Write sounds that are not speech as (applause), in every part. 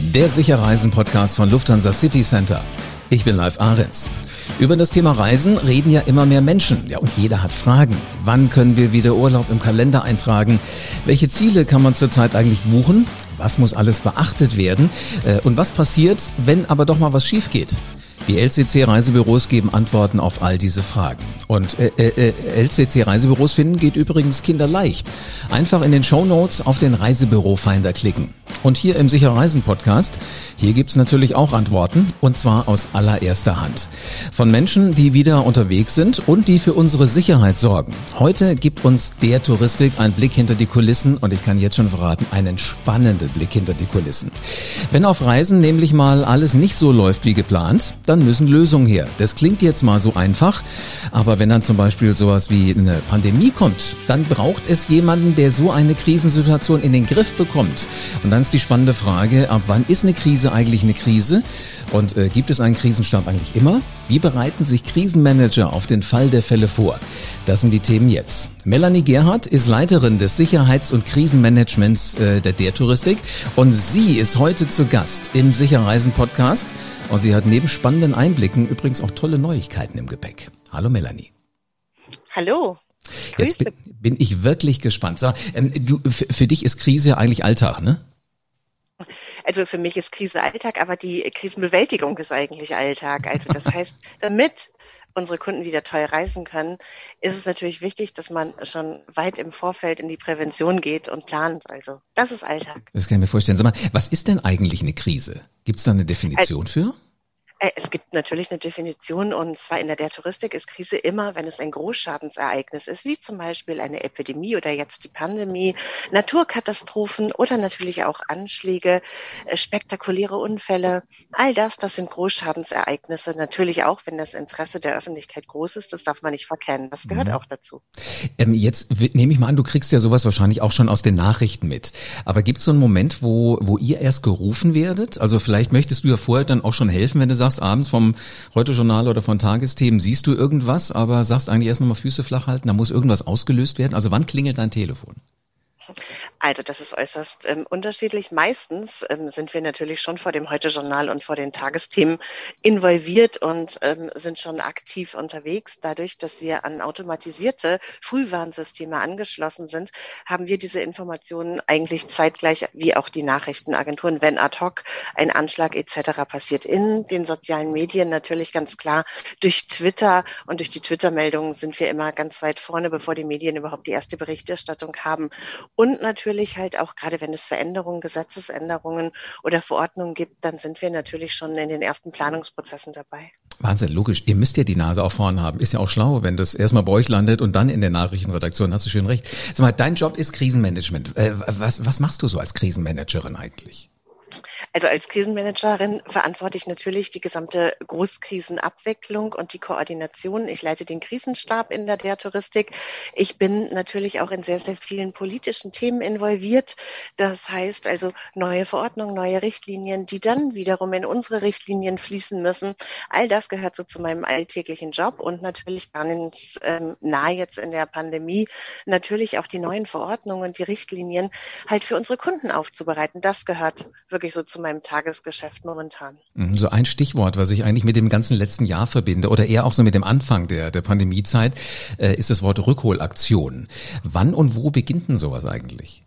der Sicherreisen-Podcast von Lufthansa City Center. Ich bin Live Ahrens. Über das Thema Reisen reden ja immer mehr Menschen. Ja, und jeder hat Fragen. Wann können wir wieder Urlaub im Kalender eintragen? Welche Ziele kann man zurzeit eigentlich buchen? Was muss alles beachtet werden? Äh, und was passiert, wenn aber doch mal was schief geht? Die LCC-Reisebüros geben Antworten auf all diese Fragen. Und äh, äh, äh LCC-Reisebüros finden geht übrigens kinderleicht. Einfach in den Show Notes auf den Reisebüro-Finder klicken. Und hier im Sicher Reisen Podcast, hier gibt's natürlich auch Antworten und zwar aus allererster Hand. Von Menschen, die wieder unterwegs sind und die für unsere Sicherheit sorgen. Heute gibt uns der Touristik einen Blick hinter die Kulissen und ich kann jetzt schon verraten, einen spannenden Blick hinter die Kulissen. Wenn auf Reisen nämlich mal alles nicht so läuft wie geplant, dann müssen Lösungen her. Das klingt jetzt mal so einfach, aber wenn dann zum Beispiel sowas wie eine Pandemie kommt, dann braucht es jemanden, der so eine Krisensituation in den Griff bekommt. Und dann ist die spannende Frage, ab wann ist eine Krise eigentlich eine Krise? Und äh, gibt es einen Krisenstab eigentlich immer? Wie bereiten sich Krisenmanager auf den Fall der Fälle vor? Das sind die Themen jetzt. Melanie Gerhardt ist Leiterin des Sicherheits- und Krisenmanagements äh, der Der Touristik und sie ist heute zu Gast im Sicherreisen Podcast und sie hat neben spannenden Einblicken übrigens auch tolle Neuigkeiten im Gepäck. Hallo Melanie. Hallo. Jetzt bin, bin ich wirklich gespannt. So, ähm, du, für dich ist Krise ja eigentlich Alltag, ne? Also für mich ist Krise Alltag, aber die Krisenbewältigung ist eigentlich Alltag. Also das (laughs) heißt, damit unsere Kunden wieder toll reisen können, ist es natürlich wichtig, dass man schon weit im Vorfeld in die Prävention geht und plant. Also das ist Alltag. Das kann ich mir vorstellen. Sag mal, was ist denn eigentlich eine Krise? Gibt es da eine Definition also, für? Äh, es gibt natürlich eine Definition und zwar in der, der Touristik ist Krise immer, wenn es ein Großschadensereignis ist, wie zum Beispiel eine Epidemie oder jetzt die Pandemie, Naturkatastrophen oder natürlich auch Anschläge, äh, spektakuläre Unfälle. All das, das sind Großschadensereignisse. Natürlich auch, wenn das Interesse der Öffentlichkeit groß ist, das darf man nicht verkennen. Das gehört mhm. auch dazu. Ähm, jetzt nehme ich mal an, du kriegst ja sowas wahrscheinlich auch schon aus den Nachrichten mit. Aber gibt es so einen Moment, wo, wo ihr erst gerufen werdet? Also vielleicht möchtest du ja vorher dann auch schon helfen, wenn du sagst, sagst abends vom Heute-Journal oder von Tagesthemen, siehst du irgendwas, aber sagst eigentlich erst nochmal Füße flach halten, da muss irgendwas ausgelöst werden. Also wann klingelt dein Telefon? Also das ist äußerst ähm, unterschiedlich. Meistens ähm, sind wir natürlich schon vor dem Heute-Journal und vor den Tagesthemen involviert und ähm, sind schon aktiv unterwegs. Dadurch, dass wir an automatisierte Frühwarnsysteme angeschlossen sind, haben wir diese Informationen eigentlich zeitgleich wie auch die Nachrichtenagenturen, wenn ad hoc ein Anschlag etc. passiert. In den sozialen Medien natürlich ganz klar. Durch Twitter und durch die Twitter-Meldungen sind wir immer ganz weit vorne, bevor die Medien überhaupt die erste Berichterstattung haben. Und natürlich halt auch, gerade wenn es Veränderungen, Gesetzesänderungen oder Verordnungen gibt, dann sind wir natürlich schon in den ersten Planungsprozessen dabei. Wahnsinn, logisch. Ihr müsst ja die Nase auch vorne haben. Ist ja auch schlau, wenn das erstmal bei euch landet und dann in der Nachrichtenredaktion. Hast du schön recht. Sag mal, dein Job ist Krisenmanagement. Äh, was, was machst du so als Krisenmanagerin eigentlich? Also als Krisenmanagerin verantworte ich natürlich die gesamte Großkrisenabwicklung und die Koordination. Ich leite den Krisenstab in der Touristik. Ich bin natürlich auch in sehr, sehr vielen politischen Themen involviert. Das heißt also neue Verordnungen, neue Richtlinien, die dann wiederum in unsere Richtlinien fließen müssen. All das gehört so zu meinem alltäglichen Job und natürlich ganz ähm, nah jetzt in der Pandemie natürlich auch die neuen Verordnungen und die Richtlinien halt für unsere Kunden aufzubereiten. Das gehört wirklich so zu meinem Tagesgeschäft momentan. Mhm, so ein Stichwort, was ich eigentlich mit dem ganzen letzten Jahr verbinde oder eher auch so mit dem Anfang der, der Pandemiezeit, äh, ist das Wort Rückholaktion. Wann und wo beginnt denn sowas eigentlich?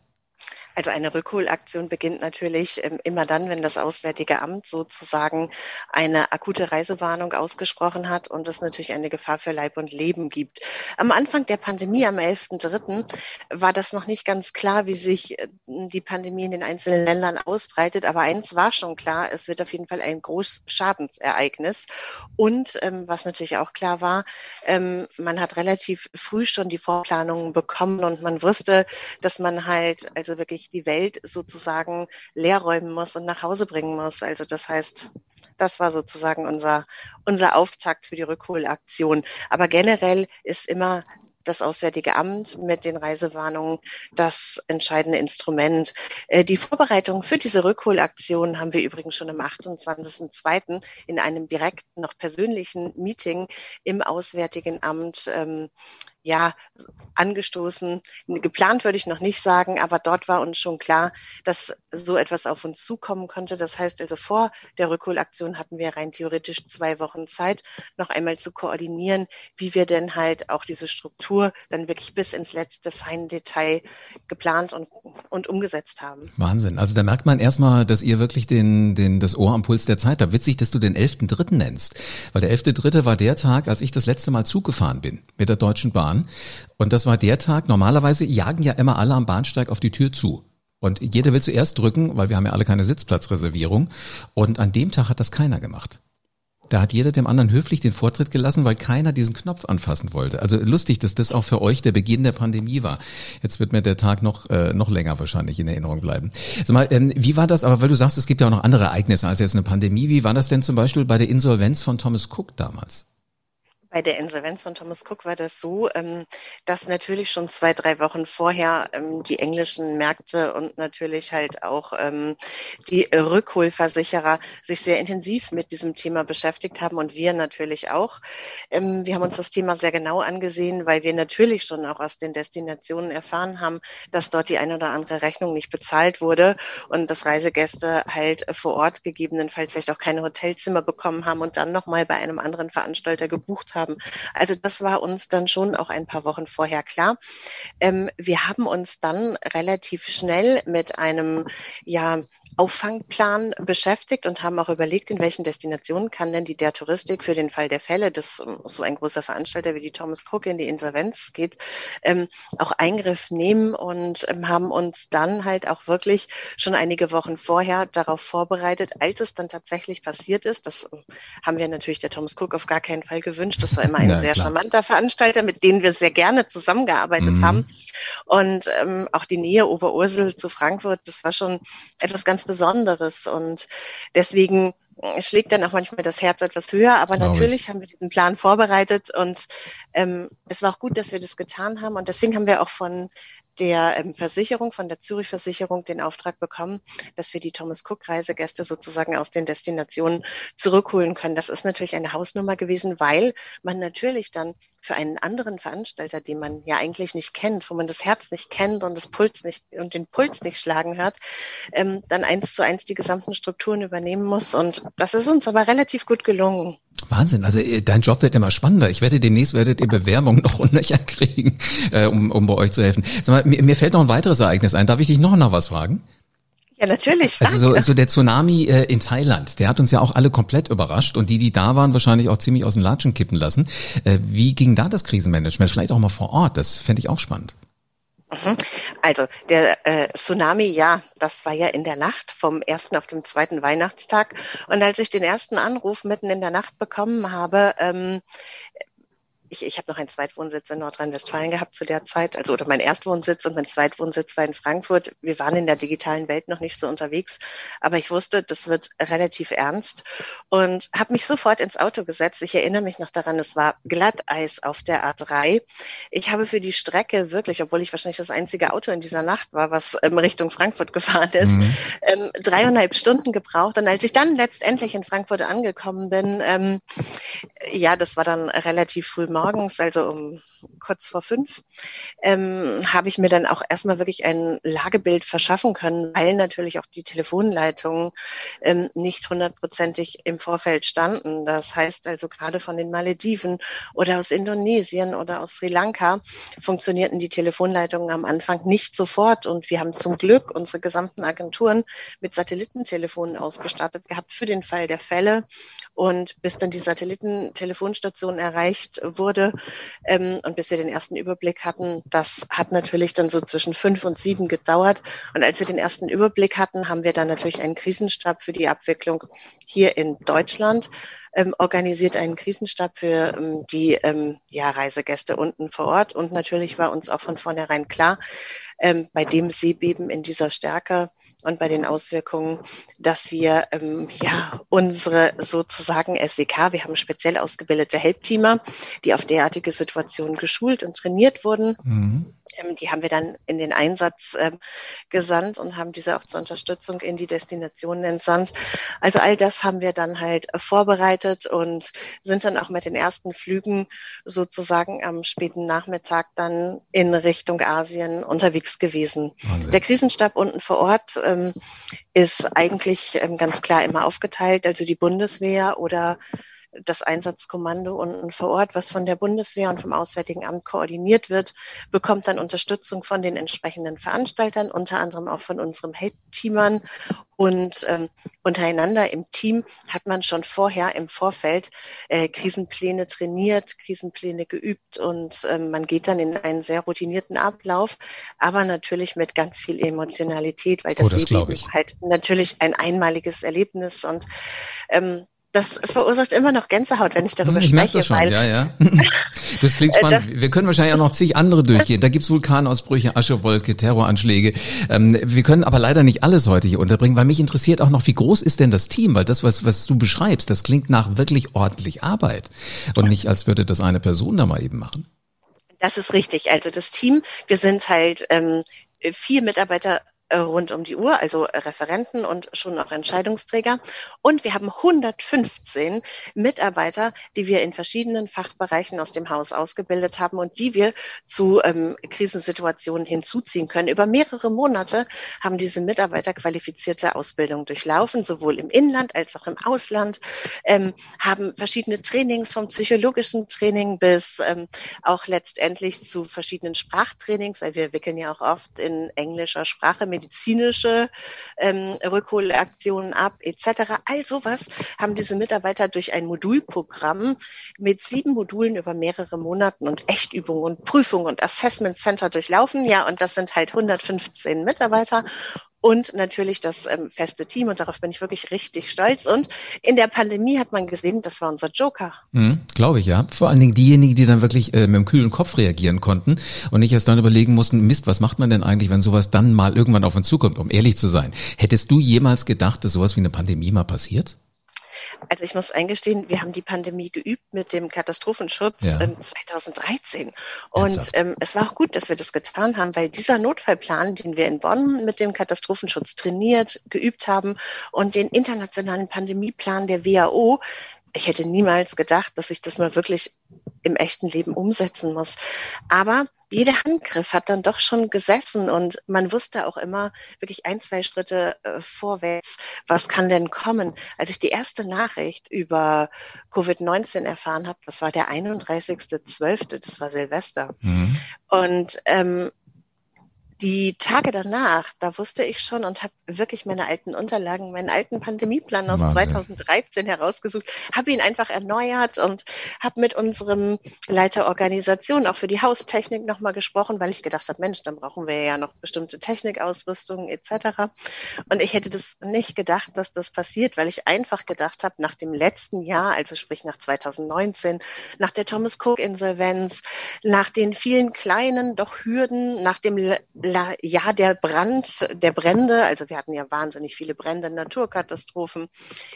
Also eine Rückholaktion beginnt natürlich ähm, immer dann, wenn das Auswärtige Amt sozusagen eine akute Reisewarnung ausgesprochen hat und es natürlich eine Gefahr für Leib und Leben gibt. Am Anfang der Pandemie, am 11.3., war das noch nicht ganz klar, wie sich äh, die Pandemie in den einzelnen Ländern ausbreitet. Aber eins war schon klar, es wird auf jeden Fall ein Großschadensereignis. Und ähm, was natürlich auch klar war, ähm, man hat relativ früh schon die Vorplanungen bekommen und man wusste, dass man halt also wirklich die Welt sozusagen leerräumen muss und nach Hause bringen muss. Also das heißt, das war sozusagen unser, unser Auftakt für die Rückholaktion. Aber generell ist immer das Auswärtige Amt mit den Reisewarnungen das entscheidende Instrument. Äh, die Vorbereitung für diese Rückholaktion haben wir übrigens schon am 28.02. in einem direkten, noch persönlichen Meeting im Auswärtigen Amt ähm, ja, angestoßen. Geplant würde ich noch nicht sagen, aber dort war uns schon klar, dass so etwas auf uns zukommen konnte. Das heißt also vor der Rückholaktion hatten wir rein theoretisch zwei Wochen Zeit, noch einmal zu koordinieren, wie wir denn halt auch diese Struktur dann wirklich bis ins letzte feine Detail geplant und, und umgesetzt haben. Wahnsinn. Also da merkt man erstmal, dass ihr wirklich den, den, das Ohr am Puls der Zeit habt. Witzig, dass du den 11.3. nennst. Weil der 11.3. war der Tag, als ich das letzte Mal Zug gefahren bin mit der Deutschen Bahn. Und das war der Tag, normalerweise jagen ja immer alle am Bahnsteig auf die Tür zu. Und jeder will zuerst drücken, weil wir haben ja alle keine Sitzplatzreservierung. Und an dem Tag hat das keiner gemacht. Da hat jeder dem anderen höflich den Vortritt gelassen, weil keiner diesen Knopf anfassen wollte. Also lustig, dass das auch für euch der Beginn der Pandemie war. Jetzt wird mir der Tag noch äh, noch länger wahrscheinlich in Erinnerung bleiben. Sag mal, ähm, wie war das? Aber weil du sagst, es gibt ja auch noch andere Ereignisse als jetzt eine Pandemie. Wie war das denn zum Beispiel bei der Insolvenz von Thomas Cook damals? Bei der Insolvenz von Thomas Cook war das so, ähm, dass natürlich schon zwei, drei Wochen vorher ähm, die englischen Märkte und natürlich halt auch ähm, die Rückholversicherer sich sehr intensiv mit diesem Thema beschäftigt haben und wir natürlich auch. Wir haben uns das Thema sehr genau angesehen, weil wir natürlich schon auch aus den Destinationen erfahren haben, dass dort die eine oder andere Rechnung nicht bezahlt wurde und dass Reisegäste halt vor Ort gegebenenfalls vielleicht auch keine Hotelzimmer bekommen haben und dann nochmal bei einem anderen Veranstalter gebucht haben haben. Also das war uns dann schon auch ein paar Wochen vorher klar. Ähm, wir haben uns dann relativ schnell mit einem ja, Auffangplan beschäftigt und haben auch überlegt, in welchen Destinationen kann denn die der Touristik für den Fall der Fälle, dass so ein großer Veranstalter wie die Thomas Cook in die Insolvenz geht, ähm, auch Eingriff nehmen und ähm, haben uns dann halt auch wirklich schon einige Wochen vorher darauf vorbereitet, als es dann tatsächlich passiert ist. Das ähm, haben wir natürlich der Thomas Cook auf gar keinen Fall gewünscht. Das war immer ein ja, sehr klar. charmanter Veranstalter, mit denen wir sehr gerne zusammengearbeitet mhm. haben. Und ähm, auch die Nähe Oberursel zu Frankfurt, das war schon etwas ganz Besonderes. Und deswegen schlägt dann auch manchmal das Herz etwas höher, aber Glaube natürlich ich. haben wir diesen Plan vorbereitet und ähm, es war auch gut, dass wir das getan haben und deswegen haben wir auch von der ähm, Versicherung, von der Zürich Versicherung den Auftrag bekommen, dass wir die Thomas Cook Reisegäste sozusagen aus den Destinationen zurückholen können. Das ist natürlich eine Hausnummer gewesen, weil man natürlich dann für einen anderen Veranstalter, den man ja eigentlich nicht kennt, wo man das Herz nicht kennt und das Puls nicht und den Puls nicht schlagen hört, ähm, dann eins zu eins die gesamten Strukturen übernehmen muss. Und das ist uns aber relativ gut gelungen. Wahnsinn, also äh, dein Job wird immer spannender. Ich wette, demnächst werdet ihr Bewerbungen noch (laughs) und nöcher kriegen, äh, um, um bei euch zu helfen. Sag mal, mir, mir fällt noch ein weiteres Ereignis ein. Darf ich dich noch nach was fragen? Ja, natürlich. Also so, so der Tsunami äh, in Thailand, der hat uns ja auch alle komplett überrascht und die, die da waren, wahrscheinlich auch ziemlich aus den Latschen kippen lassen. Äh, wie ging da das Krisenmanagement? Vielleicht auch mal vor Ort, das fände ich auch spannend. Mhm. Also der äh, Tsunami, ja, das war ja in der Nacht vom ersten auf den zweiten Weihnachtstag. Und als ich den ersten Anruf mitten in der Nacht bekommen habe, ähm, ich, ich habe noch einen Zweitwohnsitz in Nordrhein-Westfalen gehabt zu der Zeit, also oder mein Erstwohnsitz und mein Zweitwohnsitz war in Frankfurt. Wir waren in der digitalen Welt noch nicht so unterwegs, aber ich wusste, das wird relativ ernst und habe mich sofort ins Auto gesetzt. Ich erinnere mich noch daran, es war Glatteis auf der A3. Ich habe für die Strecke wirklich, obwohl ich wahrscheinlich das einzige Auto in dieser Nacht war, was ähm, Richtung Frankfurt gefahren ist, mhm. ähm, dreieinhalb Stunden gebraucht. Und als ich dann letztendlich in Frankfurt angekommen bin, ähm, ja, das war dann relativ früh morgens, also um kurz vor fünf, ähm, habe ich mir dann auch erstmal wirklich ein Lagebild verschaffen können, weil natürlich auch die Telefonleitungen ähm, nicht hundertprozentig im Vorfeld standen. Das heißt also gerade von den Malediven oder aus Indonesien oder aus Sri Lanka funktionierten die Telefonleitungen am Anfang nicht sofort und wir haben zum Glück unsere gesamten Agenturen mit Satellitentelefonen ausgestattet gehabt für den Fall der Fälle und bis dann die Satellitentelefonstation erreicht wurde ähm, und bis wir den ersten Überblick hatten, das hat natürlich dann so zwischen fünf und sieben gedauert. Und als wir den ersten Überblick hatten, haben wir dann natürlich einen Krisenstab für die Abwicklung hier in Deutschland ähm, organisiert einen Krisenstab für ähm, die ähm, ja, Reisegäste unten vor Ort. Und natürlich war uns auch von vornherein klar, ähm, bei dem Seebeben in dieser Stärke und bei den Auswirkungen, dass wir ähm, ja unsere sozusagen SEK, wir haben speziell ausgebildete Helpteamer, die auf derartige Situationen geschult und trainiert wurden. Mhm. Ähm, die haben wir dann in den Einsatz ähm, gesandt und haben diese auch zur Unterstützung in die Destinationen entsandt. Also all das haben wir dann halt vorbereitet und sind dann auch mit den ersten Flügen sozusagen am späten Nachmittag dann in Richtung Asien unterwegs gewesen. Wahnsinn. Der Krisenstab unten vor Ort ähm, ist eigentlich ähm, ganz klar immer aufgeteilt. Also die Bundeswehr oder das Einsatzkommando unten vor Ort, was von der Bundeswehr und vom Auswärtigen Amt koordiniert wird, bekommt dann Unterstützung von den entsprechenden Veranstaltern, unter anderem auch von unserem Help-Teamern. Und ähm, untereinander im Team hat man schon vorher im Vorfeld äh, Krisenpläne trainiert, Krisenpläne geübt und ähm, man geht dann in einen sehr routinierten Ablauf, aber natürlich mit ganz viel Emotionalität, weil das, oh, das Leben halt natürlich ein einmaliges Erlebnis und ähm, das verursacht immer noch Gänsehaut, wenn ich darüber ich spreche. Das schon. Weil, ja, ja. (laughs) Das klingt spannend. Das, wir können wahrscheinlich auch noch zig andere durchgehen. Da gibt's Vulkanausbrüche, Aschewolke, Terroranschläge. Ähm, wir können aber leider nicht alles heute hier unterbringen, weil mich interessiert auch noch, wie groß ist denn das Team? Weil das, was, was du beschreibst, das klingt nach wirklich ordentlich Arbeit und nicht, als würde das eine Person da mal eben machen. Das ist richtig. Also das Team, wir sind halt ähm, vier Mitarbeiter rund um die Uhr, also Referenten und schon auch Entscheidungsträger. Und wir haben 115 Mitarbeiter, die wir in verschiedenen Fachbereichen aus dem Haus ausgebildet haben und die wir zu ähm, Krisensituationen hinzuziehen können. Über mehrere Monate haben diese Mitarbeiter qualifizierte Ausbildung durchlaufen, sowohl im Inland als auch im Ausland, ähm, haben verschiedene Trainings vom psychologischen Training bis ähm, auch letztendlich zu verschiedenen Sprachtrainings, weil wir wickeln ja auch oft in englischer Sprache medizinische ähm, Rückholaktionen ab, etc. All sowas haben diese Mitarbeiter durch ein Modulprogramm mit sieben Modulen über mehrere Monaten und Echtübungen und Prüfungen und Assessment Center durchlaufen. Ja, und das sind halt 115 Mitarbeiter und natürlich das ähm, feste Team und darauf bin ich wirklich richtig stolz. Und in der Pandemie hat man gesehen, das war unser Joker. Mhm, Glaube ich, ja. Vor allen Dingen diejenigen, die dann wirklich äh, mit dem kühlen Kopf reagieren konnten und nicht erst dann überlegen mussten, Mist, was macht man denn eigentlich, wenn sowas dann mal irgendwann auf uns zukommt, um ehrlich zu sein. Hättest du jemals gedacht, dass sowas wie eine Pandemie mal passiert? Also ich muss eingestehen, wir haben die Pandemie geübt mit dem Katastrophenschutz ja. ähm, 2013. Und ähm, es war auch gut, dass wir das getan haben, weil dieser Notfallplan, den wir in Bonn mit dem Katastrophenschutz trainiert, geübt haben und den internationalen Pandemieplan der WHO, ich hätte niemals gedacht, dass ich das mal wirklich im echten Leben umsetzen muss. Aber jeder Handgriff hat dann doch schon gesessen und man wusste auch immer wirklich ein, zwei Schritte äh, vorwärts, was kann denn kommen. Als ich die erste Nachricht über Covid-19 erfahren habe, das war der 31.12., das war Silvester. Mhm. Und ähm, die Tage danach, da wusste ich schon und habe wirklich meine alten Unterlagen, meinen alten Pandemieplan aus Wahnsinn. 2013 herausgesucht, habe ihn einfach erneuert und habe mit unserem Leiter Organisation auch für die Haustechnik nochmal gesprochen, weil ich gedacht habe, Mensch, dann brauchen wir ja noch bestimmte Technikausrüstung etc. Und ich hätte das nicht gedacht, dass das passiert, weil ich einfach gedacht habe, nach dem letzten Jahr, also sprich nach 2019, nach der Thomas Cook Insolvenz, nach den vielen kleinen, doch Hürden, nach dem ja, der Brand, der Brände, also wir hatten ja wahnsinnig viele Brände, Naturkatastrophen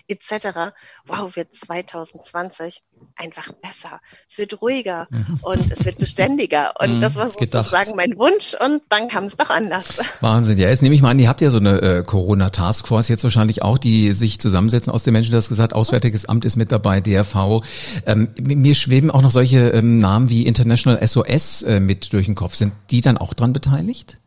etc. Wow, wird 2020 einfach besser. Es wird ruhiger mhm. und es wird beständiger. Und mhm, das war sozusagen mein Wunsch und dann kam es doch anders. Wahnsinn. Ja, jetzt nehme ich mal an, ihr habt ja so eine äh, Corona-Taskforce jetzt wahrscheinlich auch, die sich zusammensetzen aus den Menschen, das gesagt, Auswärtiges Amt ist mit dabei, DRV. Ähm, mir schweben auch noch solche ähm, Namen wie International SOS äh, mit durch den Kopf. Sind die dann auch dran beteiligt?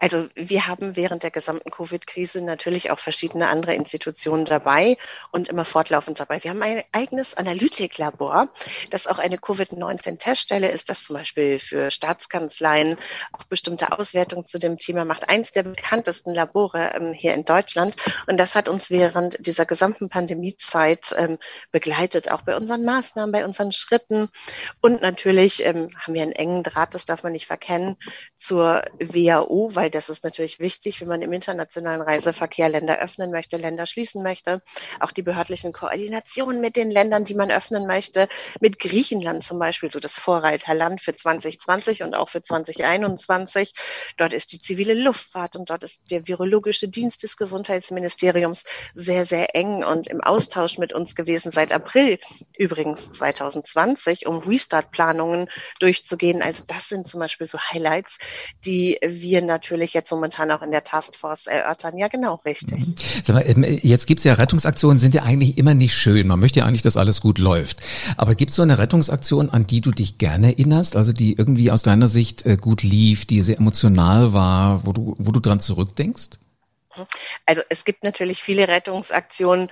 Also wir haben während der gesamten Covid-Krise natürlich auch verschiedene andere Institutionen dabei und immer fortlaufend dabei. Wir haben ein eigenes Analytiklabor, das auch eine Covid-19-Teststelle ist, das zum Beispiel für Staatskanzleien auch bestimmte Auswertungen zu dem Thema macht. Eins der bekanntesten Labore ähm, hier in Deutschland. Und das hat uns während dieser gesamten Pandemiezeit ähm, begleitet, auch bei unseren Maßnahmen, bei unseren Schritten. Und natürlich ähm, haben wir einen engen Draht, das darf man nicht verkennen, zur WHO, weil das ist natürlich wichtig, wenn man im internationalen Reiseverkehr Länder öffnen möchte, Länder schließen möchte. Auch die behördlichen Koordinationen mit den Ländern, die man öffnen möchte. Mit Griechenland zum Beispiel, so das Vorreiterland für 2020 und auch für 2021. Dort ist die zivile Luftfahrt und dort ist der virologische Dienst des Gesundheitsministeriums sehr, sehr eng und im Austausch mit uns gewesen seit April übrigens 2020, um Restart-Planungen durchzugehen. Also das sind zum Beispiel so Highlights, die wir natürlich jetzt momentan auch in der Taskforce erörtern. Ja, genau, richtig. Mhm. Sag mal, ähm, jetzt gibt's ja Rettungsaktionen, sind ja eigentlich immer nicht schön. Man möchte ja eigentlich, dass alles gut läuft. Aber gibt's so eine Rettungsaktion, an die du dich gerne erinnerst, also die irgendwie aus deiner Sicht äh, gut lief, die sehr emotional war, wo du, wo du dran zurückdenkst? Also es gibt natürlich viele Rettungsaktionen,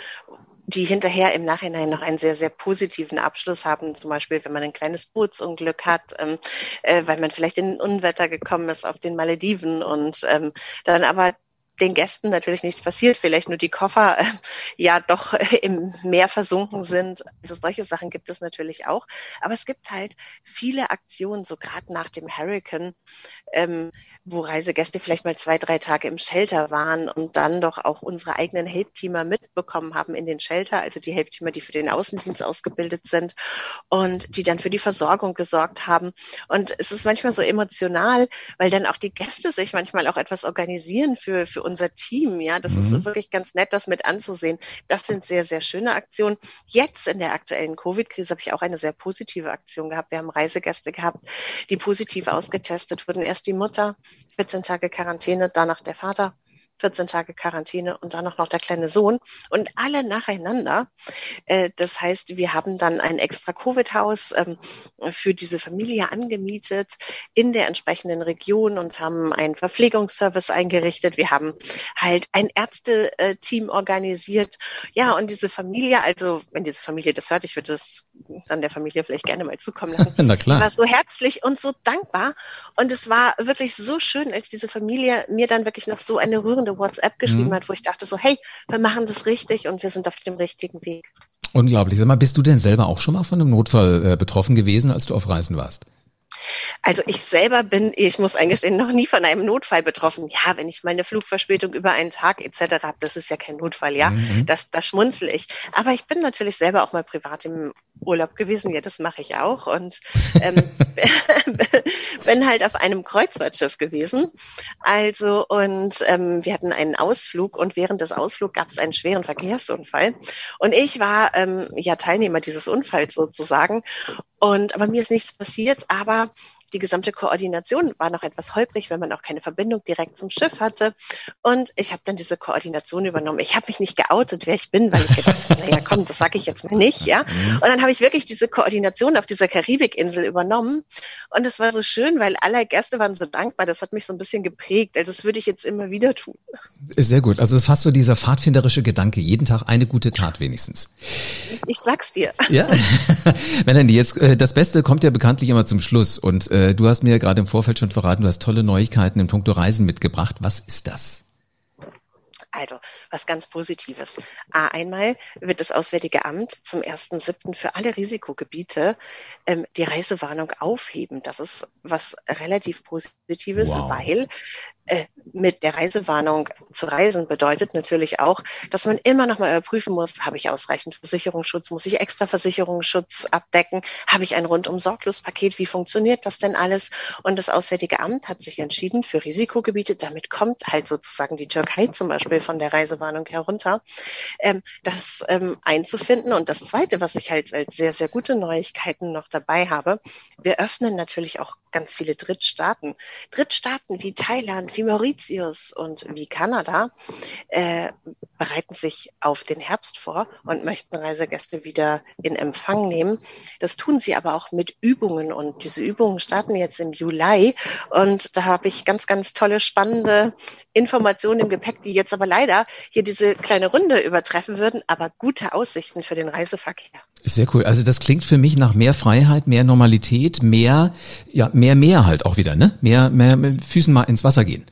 die hinterher im Nachhinein noch einen sehr, sehr positiven Abschluss haben. Zum Beispiel, wenn man ein kleines Bootsunglück hat, ähm, äh, weil man vielleicht in ein Unwetter gekommen ist auf den Malediven und ähm, dann aber den Gästen natürlich nichts passiert, vielleicht nur die Koffer äh, ja doch äh, (laughs) im Meer versunken sind. Also solche Sachen gibt es natürlich auch. Aber es gibt halt viele Aktionen, so gerade nach dem Hurricane, ähm, wo Reisegäste vielleicht mal zwei, drei Tage im Shelter waren und dann doch auch unsere eigenen Helpteamer mitbekommen haben in den Shelter, also die Helpteamer, die für den Außendienst ausgebildet sind und die dann für die Versorgung gesorgt haben. Und es ist manchmal so emotional, weil dann auch die Gäste sich manchmal auch etwas organisieren für, für unser Team. Ja, das mhm. ist wirklich ganz nett, das mit anzusehen. Das sind sehr, sehr schöne Aktionen. Jetzt in der aktuellen Covid-Krise habe ich auch eine sehr positive Aktion gehabt. Wir haben Reisegäste gehabt, die positiv ausgetestet wurden. Erst die Mutter, 14 Tage Quarantäne, danach der Vater. 14 Tage Quarantäne und dann auch noch der kleine Sohn und alle nacheinander. Äh, das heißt, wir haben dann ein extra Covid-Haus ähm, für diese Familie angemietet in der entsprechenden Region und haben einen Verpflegungsservice eingerichtet. Wir haben halt ein Ärzteteam organisiert. Ja, und diese Familie, also wenn diese Familie das hört, ich würde das dann der Familie vielleicht gerne mal zukommen lassen. (laughs) Na klar. War so herzlich und so dankbar und es war wirklich so schön, als diese Familie mir dann wirklich noch so eine rührende eine WhatsApp geschrieben mhm. hat, wo ich dachte so, hey, wir machen das richtig und wir sind auf dem richtigen Weg. Unglaublich. Sag mal, bist du denn selber auch schon mal von einem Notfall äh, betroffen gewesen, als du auf Reisen warst? Also ich selber bin, ich muss eingestehen, noch nie von einem Notfall betroffen. Ja, wenn ich mal eine Flugverspätung über einen Tag etc. habe, das ist ja kein Notfall, ja. Mhm. Das, da schmunzel ich. Aber ich bin natürlich selber auch mal privat im Urlaub gewesen. Ja, das mache ich auch. Und ähm, (laughs) bin halt auf einem Kreuzfahrtschiff gewesen. Also, und ähm, wir hatten einen Ausflug und während des Ausflugs gab es einen schweren Verkehrsunfall. Und ich war ähm, ja Teilnehmer dieses Unfalls sozusagen. Und aber mir ist nichts passiert, aber die gesamte Koordination war noch etwas holprig, wenn man auch keine Verbindung direkt zum Schiff hatte. Und ich habe dann diese Koordination übernommen. Ich habe mich nicht geoutet, wer ich bin, weil ich gedacht habe, (laughs) naja, komm, das sage ich jetzt mal nicht, ja. Mhm. Und dann habe ich wirklich diese Koordination auf dieser Karibikinsel übernommen. Und es war so schön, weil alle Gäste waren so dankbar. Das hat mich so ein bisschen geprägt. Also das würde ich jetzt immer wieder tun. Sehr gut. Also es ist fast so dieser pfadfinderische Gedanke. Jeden Tag eine gute Tat wenigstens. Ich, ich sag's dir. Ja. (laughs) Melanie, jetzt äh, das Beste kommt ja bekanntlich immer zum Schluss. Und äh, du hast mir ja gerade im Vorfeld schon verraten, du hast tolle Neuigkeiten in puncto Reisen mitgebracht. Was ist das? Also, was ganz Positives. einmal wird das Auswärtige Amt zum 1.7. für alle Risikogebiete ähm, die Reisewarnung aufheben. Das ist was relativ Positives, wow. weil äh, mit der Reisewarnung zu reisen bedeutet natürlich auch, dass man immer noch mal überprüfen muss, habe ich ausreichend Versicherungsschutz, muss ich extra Versicherungsschutz abdecken, habe ich ein rundum sorglos Paket, wie funktioniert das denn alles? Und das Auswärtige Amt hat sich entschieden für Risikogebiete, damit kommt halt sozusagen die Türkei zum Beispiel von der Reisewarnung herunter, ähm, das ähm, einzufinden. Und das Zweite, was ich halt als sehr, sehr gute Neuigkeiten noch dabei habe, wir öffnen natürlich auch ganz viele Drittstaaten. Drittstaaten wie Thailand, wie Mauritius und wie Kanada äh, bereiten sich auf den Herbst vor und möchten Reisegäste wieder in Empfang nehmen. Das tun sie aber auch mit Übungen und diese Übungen starten jetzt im Juli und da habe ich ganz, ganz tolle, spannende Informationen im Gepäck, die jetzt aber leider hier diese kleine Runde übertreffen würden, aber gute Aussichten für den Reiseverkehr. Sehr cool. Also das klingt für mich nach mehr Freiheit, mehr Normalität, mehr, ja, mehr, mehr halt auch wieder, ne? Mehr, mehr mit Füßen mal ins Wasser gehen.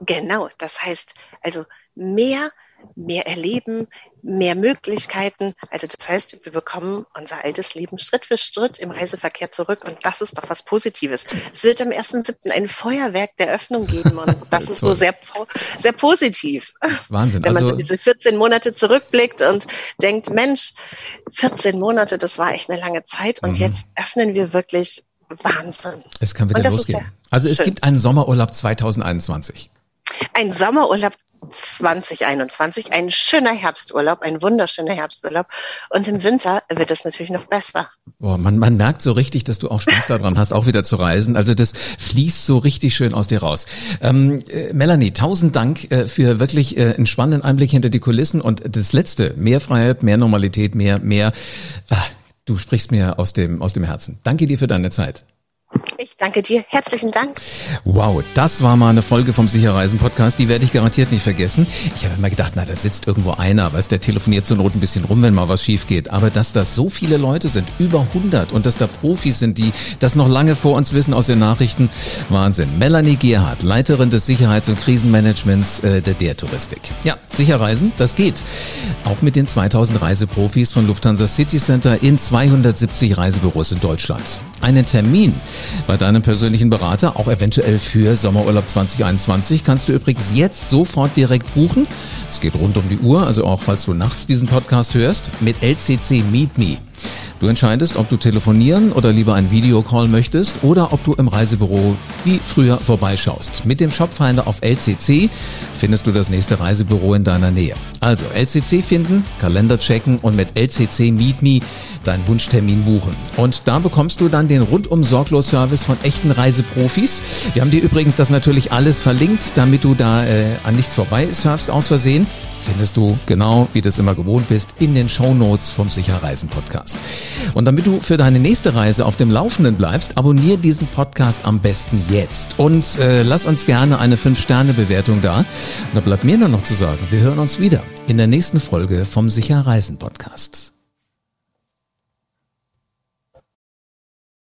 Genau. Das heißt, also mehr mehr erleben, mehr Möglichkeiten. Also das heißt, wir bekommen unser altes Leben Schritt für Schritt im Reiseverkehr zurück und das ist doch was Positives. Es wird am 1.7. ein Feuerwerk der Öffnung geben und (laughs) das ist so sehr, sehr positiv. Wahnsinn. Wenn man also, so diese 14 Monate zurückblickt und denkt, Mensch, 14 Monate, das war echt eine lange Zeit und mhm. jetzt öffnen wir wirklich Wahnsinn. Es kann wieder losgehen. Also es gibt einen Sommerurlaub 2021. Ein Sommerurlaub 2021 ein schöner Herbsturlaub, ein wunderschöner Herbsturlaub. Und im Winter wird es natürlich noch besser. Boah, man, man merkt so richtig, dass du auch Spaß daran hast, auch wieder zu reisen. Also das fließt so richtig schön aus dir raus. Ähm, äh, Melanie, tausend Dank äh, für wirklich äh, einen spannenden Einblick hinter die Kulissen. Und das Letzte, mehr Freiheit, mehr Normalität, mehr, mehr. Ach, du sprichst mir aus dem, aus dem Herzen. Danke dir für deine Zeit. Ich danke dir. Herzlichen Dank. Wow, das war mal eine Folge vom Sicherreisen Podcast. Die werde ich garantiert nicht vergessen. Ich habe immer gedacht, na, da sitzt irgendwo einer, was der telefoniert zur Not ein bisschen rum, wenn mal was schief geht. Aber dass das so viele Leute sind, über 100 und dass da Profis sind, die das noch lange vor uns wissen aus den Nachrichten, Wahnsinn. Melanie Gerhardt, Leiterin des Sicherheits- und Krisenmanagements äh, der der Touristik. Ja, Sicherreisen, das geht. Auch mit den 2000 Reiseprofis von Lufthansa City Center in 270 Reisebüros in Deutschland. Einen Termin bei deinem persönlichen Berater, auch eventuell für Sommerurlaub 2021, kannst du übrigens jetzt sofort direkt buchen. Es geht rund um die Uhr, also auch falls du nachts diesen Podcast hörst, mit LCC Meet Me. Du entscheidest, ob du telefonieren oder lieber ein Videocall möchtest oder ob du im Reisebüro wie früher vorbeischaust. Mit dem Shopfinder auf LCC findest du das nächste Reisebüro in deiner Nähe. Also LCC finden, Kalender checken und mit LCC Meet Me deinen Wunschtermin buchen. Und da bekommst du dann den rundum sorglos Service von echten Reiseprofis. Wir haben dir übrigens das natürlich alles verlinkt, damit du da äh, an nichts vorbei surfst aus Versehen findest du genau, wie du es immer gewohnt bist, in den Show Notes vom Sicherreisen Podcast. Und damit du für deine nächste Reise auf dem Laufenden bleibst, abonnier diesen Podcast am besten jetzt und äh, lass uns gerne eine 5-Sterne-Bewertung da. Da bleibt mir nur noch zu sagen, wir hören uns wieder in der nächsten Folge vom Sicherreisen Podcast.